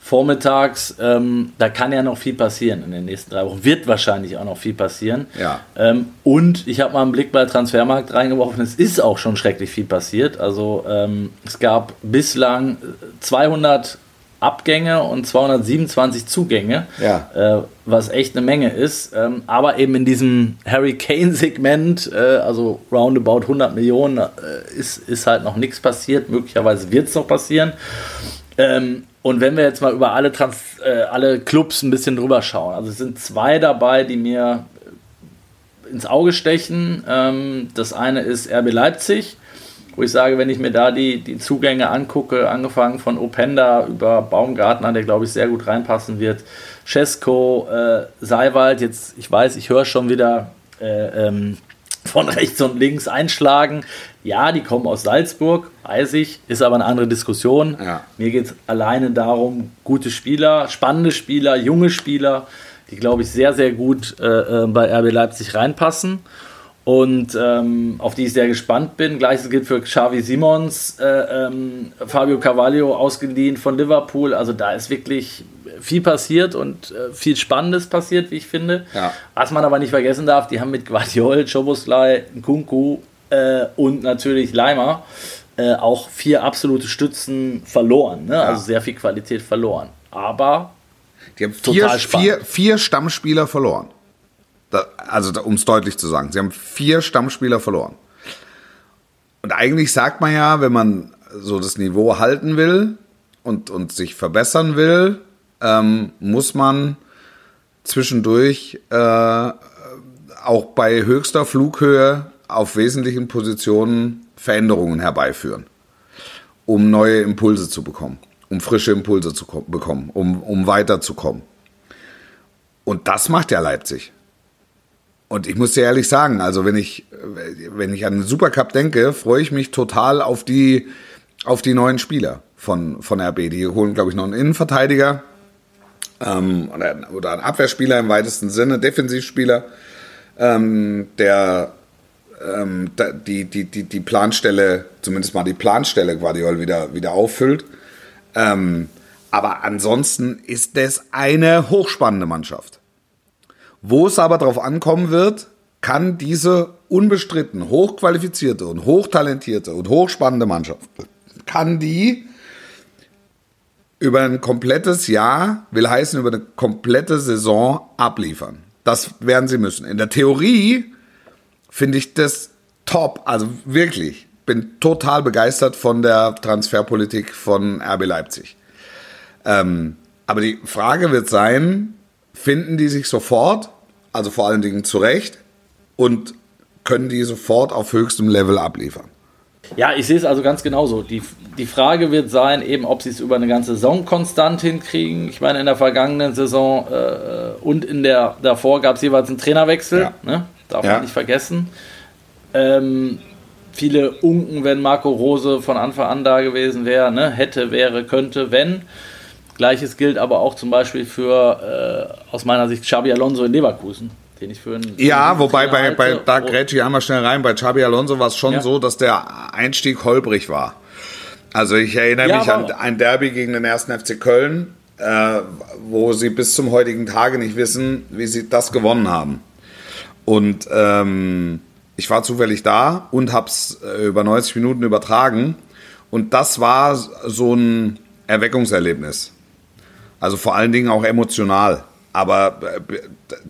vormittags, ähm, da kann ja noch viel passieren in den nächsten drei Wochen. Wird wahrscheinlich auch noch viel passieren. Ja. Ähm, und ich habe mal einen Blick bei Transfermarkt reingeworfen. Es ist auch schon schrecklich viel passiert. Also ähm, es gab bislang 200 Abgänge und 227 Zugänge, ja. äh, was echt eine Menge ist. Ähm, aber eben in diesem Harry Kane-Segment, äh, also roundabout 100 Millionen, äh, ist, ist halt noch nichts passiert. Möglicherweise wird es noch passieren. Ähm, und wenn wir jetzt mal über alle, Trans äh, alle Clubs ein bisschen drüber schauen, also es sind zwei dabei, die mir ins Auge stechen. Ähm, das eine ist RB Leipzig, wo ich sage, wenn ich mir da die, die Zugänge angucke, angefangen von Openda über Baumgartner, der glaube ich sehr gut reinpassen wird, Cesco, äh, Seiwald, jetzt, ich weiß, ich höre schon wieder äh, ähm, von [laughs] rechts und links einschlagen. Ja, die kommen aus Salzburg, weiß ich, ist aber eine andere Diskussion. Ja. Mir geht es alleine darum, gute Spieler, spannende Spieler, junge Spieler, die, glaube ich, sehr, sehr gut äh, äh bei RB Leipzig reinpassen und ähm, auf die ich sehr gespannt bin. Gleiches gilt für Xavi Simons, äh, ähm, Fabio Carvalho ausgeliehen von Liverpool. Also da ist wirklich viel passiert und äh, viel Spannendes passiert, wie ich finde. Ja. Was man aber nicht vergessen darf, die haben mit Guardiol, Choboslai, Nkunku äh, und natürlich Leimer äh, auch vier absolute Stützen verloren. Ne? Ja. Also sehr viel Qualität verloren. Aber die haben vier, vier, vier Stammspieler verloren. Da, also um es deutlich zu sagen, sie haben vier Stammspieler verloren. Und eigentlich sagt man ja, wenn man so das Niveau halten will und, und sich verbessern will, ähm, muss man zwischendurch äh, auch bei höchster Flughöhe auf wesentlichen Positionen Veränderungen herbeiführen, um neue Impulse zu bekommen, um frische Impulse zu bekommen, um, um weiterzukommen. Und das macht ja Leipzig. Und ich muss dir ehrlich sagen, also wenn ich, wenn ich an den Supercup denke, freue ich mich total auf die, auf die neuen Spieler von, von RB. Die holen, glaube ich, noch einen Innenverteidiger ähm, oder, oder einen Abwehrspieler im weitesten Sinne, Defensivspieler, ähm, der ähm, die, die, die, die Planstelle, zumindest mal die Planstelle Guardiol wieder, wieder auffüllt. Ähm, aber ansonsten ist das eine hochspannende Mannschaft. Wo es aber darauf ankommen wird, kann diese unbestritten hochqualifizierte und hochtalentierte und hochspannende Mannschaft, kann die über ein komplettes Jahr, will heißen über eine komplette Saison abliefern. Das werden sie müssen. In der Theorie finde ich das top, also wirklich. Bin total begeistert von der Transferpolitik von RB Leipzig. Ähm, Aber die Frage wird sein, finden die sich sofort, also vor allen Dingen zurecht, und können die sofort auf höchstem Level abliefern? Ja, ich sehe es also ganz genauso. Die, die Frage wird sein, eben, ob sie es über eine ganze Saison konstant hinkriegen. Ich meine, in der vergangenen Saison äh, und in der davor gab es jeweils einen Trainerwechsel. Ja. Ne? Darf Ja. man nicht vergessen. Ähm, viele Unken, wenn Marco Rose von Anfang an da gewesen wäre, ne? hätte, wäre, könnte, wenn. Gleiches gilt aber auch zum Beispiel für, äh, aus meiner Sicht, Xabi Alonso in Leverkusen, den ich für einen Ja, wobei bei, bei da Und- grätsche ich einmal schnell rein. Bei Xabi Alonso war es schon Ja. so, dass der Einstieg holprig war. Also ich erinnere Ja, mich an ein Derby gegen den 1. FC Köln, äh, wo sie bis zum heutigen Tage nicht wissen, wie sie das gewonnen haben. Und ähm, ich war zufällig da und habe es äh, über 90 Minuten übertragen. Und das war so ein Erweckungserlebnis. Also vor allen Dingen auch emotional. Aber äh,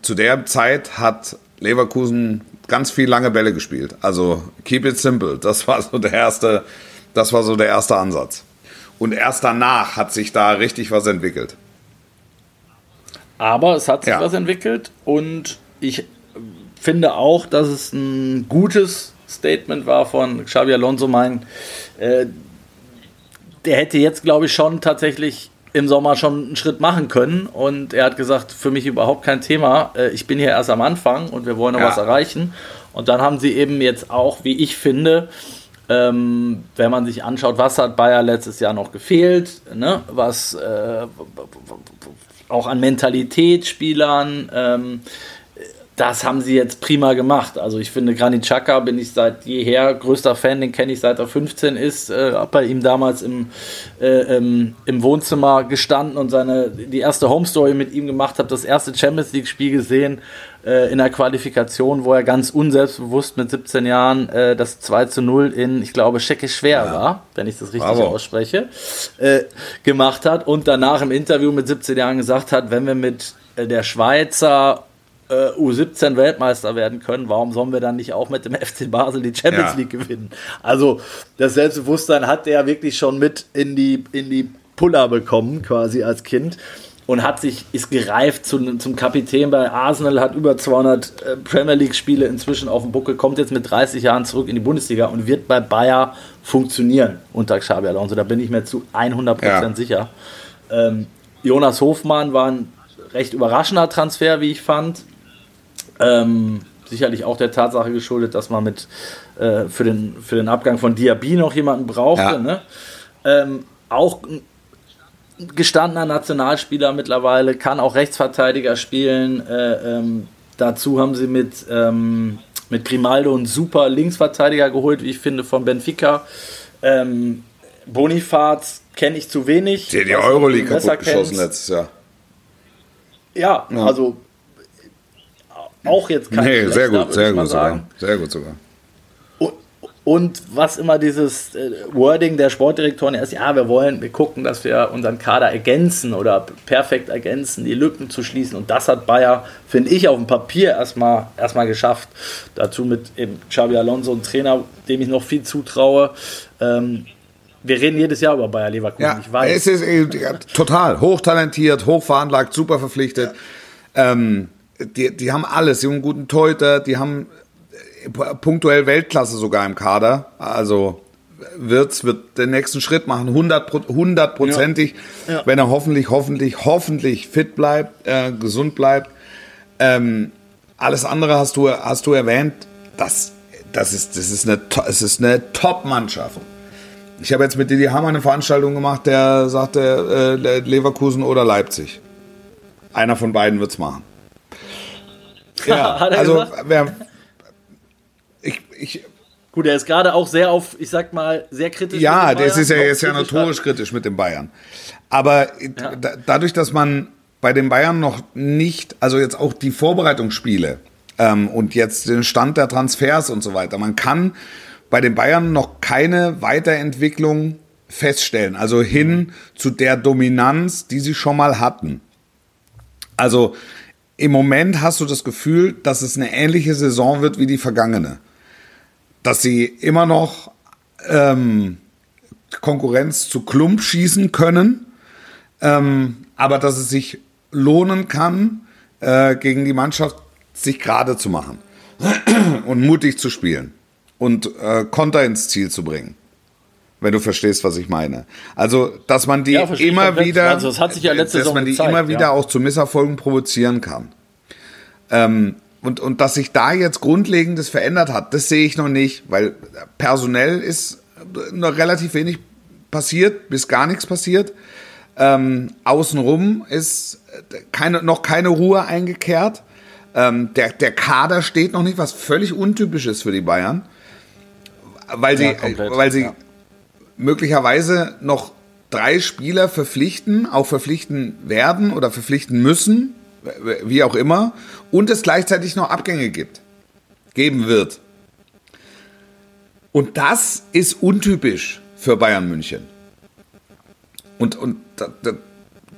zu der Zeit hat Leverkusen ganz viel lange Bälle gespielt. Also keep it simple. Das war so der erste, das war so der erste Ansatz. Und erst danach hat sich da richtig was entwickelt. Aber es hat sich Ja. was entwickelt und ich finde auch, dass es ein gutes Statement war von Xabi Alonso. Mein, äh, der hätte jetzt, glaube ich, schon tatsächlich im Sommer schon einen Schritt machen können und er hat gesagt, für mich überhaupt kein Thema. Äh, ich bin hier erst am Anfang und wir wollen noch Ja. was erreichen. Und dann haben sie eben jetzt auch, wie ich finde, ähm, wenn man sich anschaut, was hat Bayer letztes Jahr noch gefehlt, ne? was äh, auch an Mentalität Spielern, ähm, das haben sie jetzt prima gemacht. Also ich finde, Granit Xhaka bin ich seit jeher größter Fan, den kenne ich seit er 15 ist, äh, habe bei ihm damals im, äh, im, im Wohnzimmer gestanden und seine, die erste Home Story mit ihm gemacht, habe das erste Champions League Spiel gesehen äh, in der Qualifikation, wo er ganz unselbstbewusst mit 17 Jahren äh, das 2 zu 0 in, ich glaube, Schecke schwer war, wenn ich das richtig Bravo. ausspreche, äh, gemacht hat und danach im Interview mit 17 Jahren gesagt hat, wenn wir mit äh, der Schweizer äh, U17 Weltmeister werden können, warum sollen wir dann nicht auch mit dem [laughs] FC Basel die Champions Ja. League gewinnen? Also das Selbstbewusstsein hat er wirklich schon mit in die, in die Puller bekommen, quasi als Kind. Und hat sich, ist gereift zu, zum Kapitän bei Arsenal, hat über 200 äh, Premier League-Spiele inzwischen auf dem Buckel, kommt jetzt mit 30 Jahren zurück in die Bundesliga und wird bei Bayer funktionieren unter Xabi Alonso. Da bin ich mir zu 100% Ja. sicher. Ähm, Jonas Hofmann war ein recht überraschender Transfer, wie ich fand. Ähm, sicherlich auch der Tatsache geschuldet, dass man mit äh, für, den, für den Abgang von Diaby noch jemanden brauchte. Ja. Ne? Ähm, auch ein gestandener Nationalspieler mittlerweile, kann auch Rechtsverteidiger spielen. Äh, ähm, dazu haben sie mit, ähm, mit Grimaldo einen super Linksverteidiger geholt, wie ich finde, von Benfica. Ähm, Bonifaz kenne ich zu wenig. Der die Euroleague kaputt geschossen letztes Jahr. Ja, Ja. also auch jetzt kein Nee, sehr gut, sehr gut sogar. Sehr gut sogar. Und, und was immer dieses äh, Wording der Sportdirektoren ist, ja, wir wollen, wir gucken, dass wir unseren Kader ergänzen oder perfekt ergänzen, die Lücken zu schließen. Und das hat Bayer, finde ich, auf dem Papier erstmal, erstmal geschafft. Dazu mit eben Xabi Alonso, ein Trainer, dem ich noch viel zutraue. Ähm, wir reden jedes Jahr über Bayer Leverkusen. Ja, ich weiß. es ist äh, ja, total hochtalentiert, hochveranlagt, super verpflichtet. Ähm, die, die haben alles, die haben einen guten Torhüter, die haben äh, punktuell Weltklasse sogar im Kader. Also Wirtz wird den nächsten Schritt machen, 100 hundertprozentig, Ja. wenn er hoffentlich, hoffentlich, hoffentlich fit bleibt, äh, gesund bleibt. Ähm, alles andere hast du, hast du erwähnt. Das, das ist, das ist eine, es ist eine Top-Mannschaft. Ich habe jetzt mit Didi Hammer eine Veranstaltung gemacht, der sagte äh, Leverkusen oder Leipzig. Einer von beiden wird's machen. Ja, [laughs] Hat er also wer, ich, ich, Gut, er ist gerade auch sehr auf, ich sag mal, sehr kritisch. ja, das ist ja jetzt ja notorisch kritisch mit den Bayern. Aber da, dadurch, dass man bei den Bayern noch nicht, also jetzt auch die Vorbereitungsspiele ähm, und jetzt den Stand der Transfers und so weiter, man kann bei den Bayern noch keine Weiterentwicklung feststellen, also hin zu der Dominanz, die sie schon mal hatten. Also im Moment hast du das Gefühl, dass es eine ähnliche Saison wird wie die vergangene. Dass sie immer noch ähm, Konkurrenz zu Klump schießen können, ähm, aber dass es sich lohnen kann, äh, gegen die Mannschaft sich gerade zu machen und mutig zu spielen und äh, Konter ins Ziel zu bringen. Wenn du verstehst, was ich meine. Also, dass man die Ja, immer wieder, Also, das hat sich ja letzte dass Saison man die gezeigt, immer wieder ja. auch zu Misserfolgen provozieren kann. Ähm, und, und dass sich da jetzt Grundlegendes verändert hat, das sehe ich noch nicht, weil personell ist noch relativ wenig passiert, bis gar nichts passiert. Ähm, außenrum ist keine, noch keine Ruhe eingekehrt. Ähm, der, der Kader steht noch nicht, was völlig untypisch ist für die Bayern. Weil sie, Ja, komplett, weil sie ja. Möglicherweise noch drei Spieler verpflichten, auch verpflichten werden oder verpflichten müssen, wie auch immer, und es gleichzeitig noch Abgänge gibt, geben wird. Und das ist untypisch für Bayern München. Und, und da- da-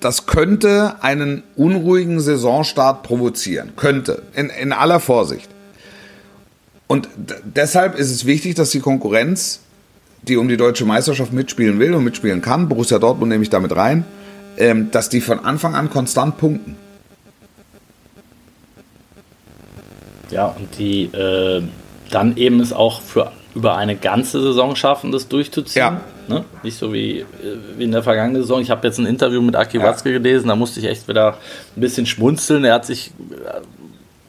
das könnte einen unruhigen Saisonstart provozieren. Könnte. In, in aller Vorsicht. Und deshalb ist es wichtig, dass die Konkurrenz, die um die deutsche Meisterschaft mitspielen will und mitspielen kann, Borussia Dortmund nehme ich damit rein, ähm, dass die von Anfang an konstant punkten. Ja, und die äh, dann eben es auch für über eine ganze Saison schaffen, das durchzuziehen. Ja. Ne? Nicht so wie, äh, wie in der vergangenen Saison. Ich habe jetzt ein Interview mit Aki Watzke gelesen, da musste ich echt wieder ein bisschen schmunzeln. Er hat sich äh,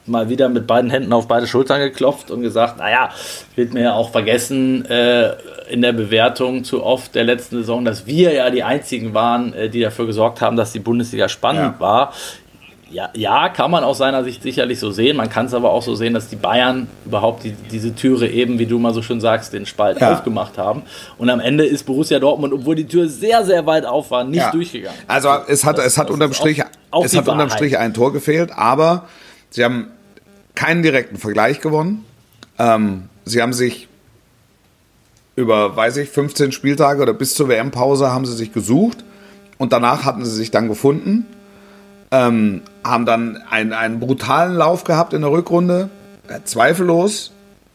mal wieder mit beiden Händen auf beide Schultern geklopft und gesagt, naja, wird mir ja auch vergessen äh, in der Bewertung zu oft der letzten Saison, dass wir ja die einzigen waren, äh, die dafür gesorgt haben, dass die Bundesliga spannend Ja. war. Ja, ja, kann man aus seiner Sicht sicherlich so sehen. Man kann es aber auch so sehen, dass die Bayern überhaupt die, diese Türe eben, wie du mal so schön sagst, den Spalt Ja. aufgemacht haben. Und am Ende ist Borussia Dortmund, obwohl die Tür sehr, sehr weit auf war, nicht Ja. durchgegangen. Also es hat, Das- es hat unterm Strich, auch- auch es hat unterm. Strich ein Tor gefehlt, aber sie haben keinen direkten Vergleich gewonnen. Ähm, sie haben sich über, weiß ich, 15 Spieltage oder bis zur WM-Pause haben sie sich gesucht und danach hatten sie sich dann gefunden. Ähm, haben dann einen, einen brutalen Lauf gehabt in der Rückrunde, äh, zweifellos.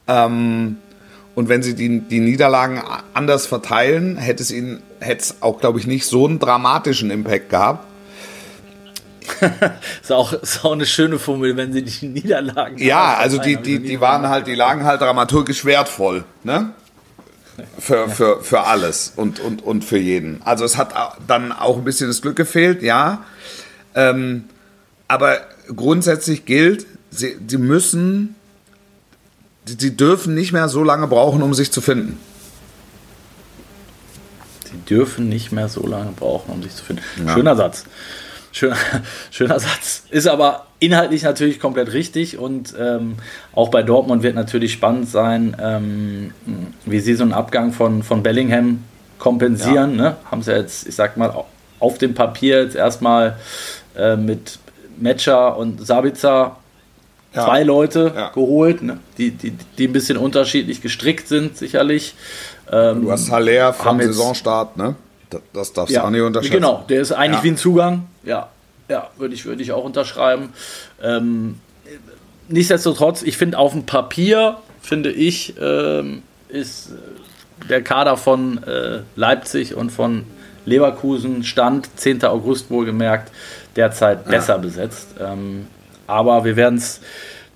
Ähm, und wenn sie die, die Niederlagen anders verteilen, hätte es ihnen hätte es auch, glaube ich, nicht so einen dramatischen Impact gehabt. [laughs] Ist auch, ist auch eine schöne Formel, wenn sie die Niederlagen. Ja, also die, die, die waren halt, die lagen halt dramaturgisch wertvoll, ne? Für, für, für alles und, und, und für jeden. Also es hat dann auch ein bisschen das Glück gefehlt, ja. Ähm, aber grundsätzlich gilt, sie, sie müssen, sie, sie dürfen nicht mehr so lange brauchen, um sich zu finden. Sie dürfen nicht mehr so lange brauchen, um sich zu finden. Schöner Satz. Schöner, [laughs] schöner Satz. Ist aber inhaltlich natürlich komplett richtig und ähm, auch bei Dortmund wird natürlich spannend sein, ähm, wie sie so einen Abgang von, von Bellingham kompensieren. Ne? Haben sie jetzt, ich sag mal, auf dem Papier jetzt erstmal äh, mit Metscher und Sabitzer Ja. zwei Leute Ja. geholt, ne? die, die, die ein bisschen unterschiedlich gestrickt sind, sicherlich. Ähm, Du hast Haller vom Saisonstart, ne? Das, darfst du auch nicht unterschätzen. Genau, der ist eigentlich Ja. wie ein Zugang. Ja, ja, würde ich, würde ich auch unterschreiben. Ähm, nichtsdestotrotz, ich finde auf dem Papier, finde ich, ähm, ist äh, der Kader von äh, Leipzig und von Leverkusen Stand 10. August wohlgemerkt derzeit besser besetzt. Ähm, aber wir werden es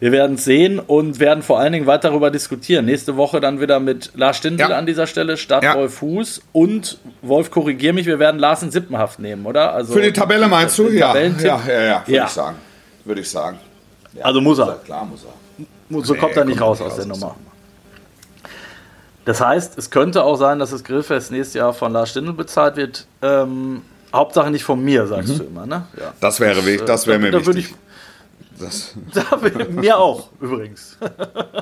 wir werden's sehen und werden vor allen Dingen weiter darüber diskutieren. Nächste Woche dann wieder mit Lars Stindl Ja. an dieser Stelle statt Ja. Wolf Fuß und Wolf, korrigier mich, wir werden Larsen Sippenhaft nehmen, oder? Also, Für die Tabelle meinst du? Ja, ja, ja, ja, würde ich sagen. Würde ich sagen. Also muss er. Klar muss er. So kommt er nicht raus aus der Nummer. Das heißt, es könnte auch sein, dass das Grillfest nächstes Jahr von Lars Stindl bezahlt wird. Ähm, Hauptsache nicht von mir, sagst du immer, ne? Ja. Das wäre, das wäre da, mir da würde wichtig. Das, [laughs] mir auch, übrigens.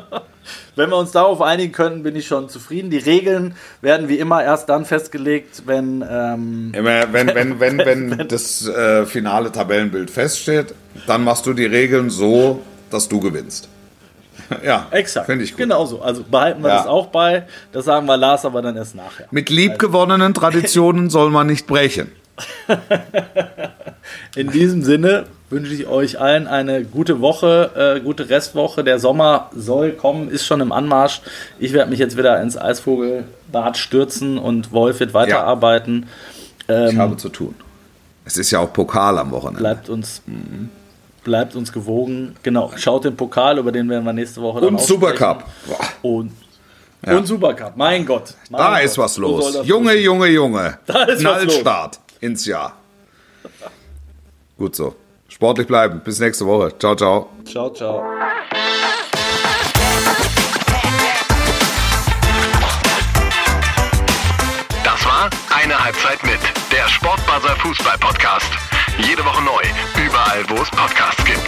[laughs] wenn wir uns darauf einigen könnten, bin ich schon zufrieden. Die Regeln werden wie immer erst dann festgelegt, wenn ähm, immer, wenn, wenn, [laughs] wenn, wenn das äh, finale Tabellenbild feststeht, dann machst du die Regeln so, dass du gewinnst. ja, Exakt. Finde ich gut. Genauso. Also behalten wir Ja. das auch bei. Das sagen wir Lars aber dann erst nachher. Mit liebgewonnenen Traditionen soll man nicht brechen. In diesem Sinne wünsche ich euch allen eine gute Woche, äh, gute Restwoche. Der Sommer soll kommen, ist schon im Anmarsch. Ich werde mich jetzt wieder ins Eisvogelbad stürzen und Wolf wird weiterarbeiten. Ich Ähm, habe zu tun. Es ist ja auch Pokal am Wochenende. Bleibt uns, bleibt uns gewogen. Genau, schaut den Pokal, über den werden wir nächste Woche dann Und Supercup. sprechen. Boah, Und, und Supercup. Mein Gott. Mein da Gott. ist was los. Junge, losgehen. Junge, Junge. [laughs] Da ist Knallstart ins Jahr. Gut so. Sportlich bleiben. Bis nächste Woche. Ciao, ciao. Ciao, ciao. Das war eine Halbzeit mit der Sportbuzzer Fußball Podcast. Jede Woche neu, überall wo es Podcasts gibt.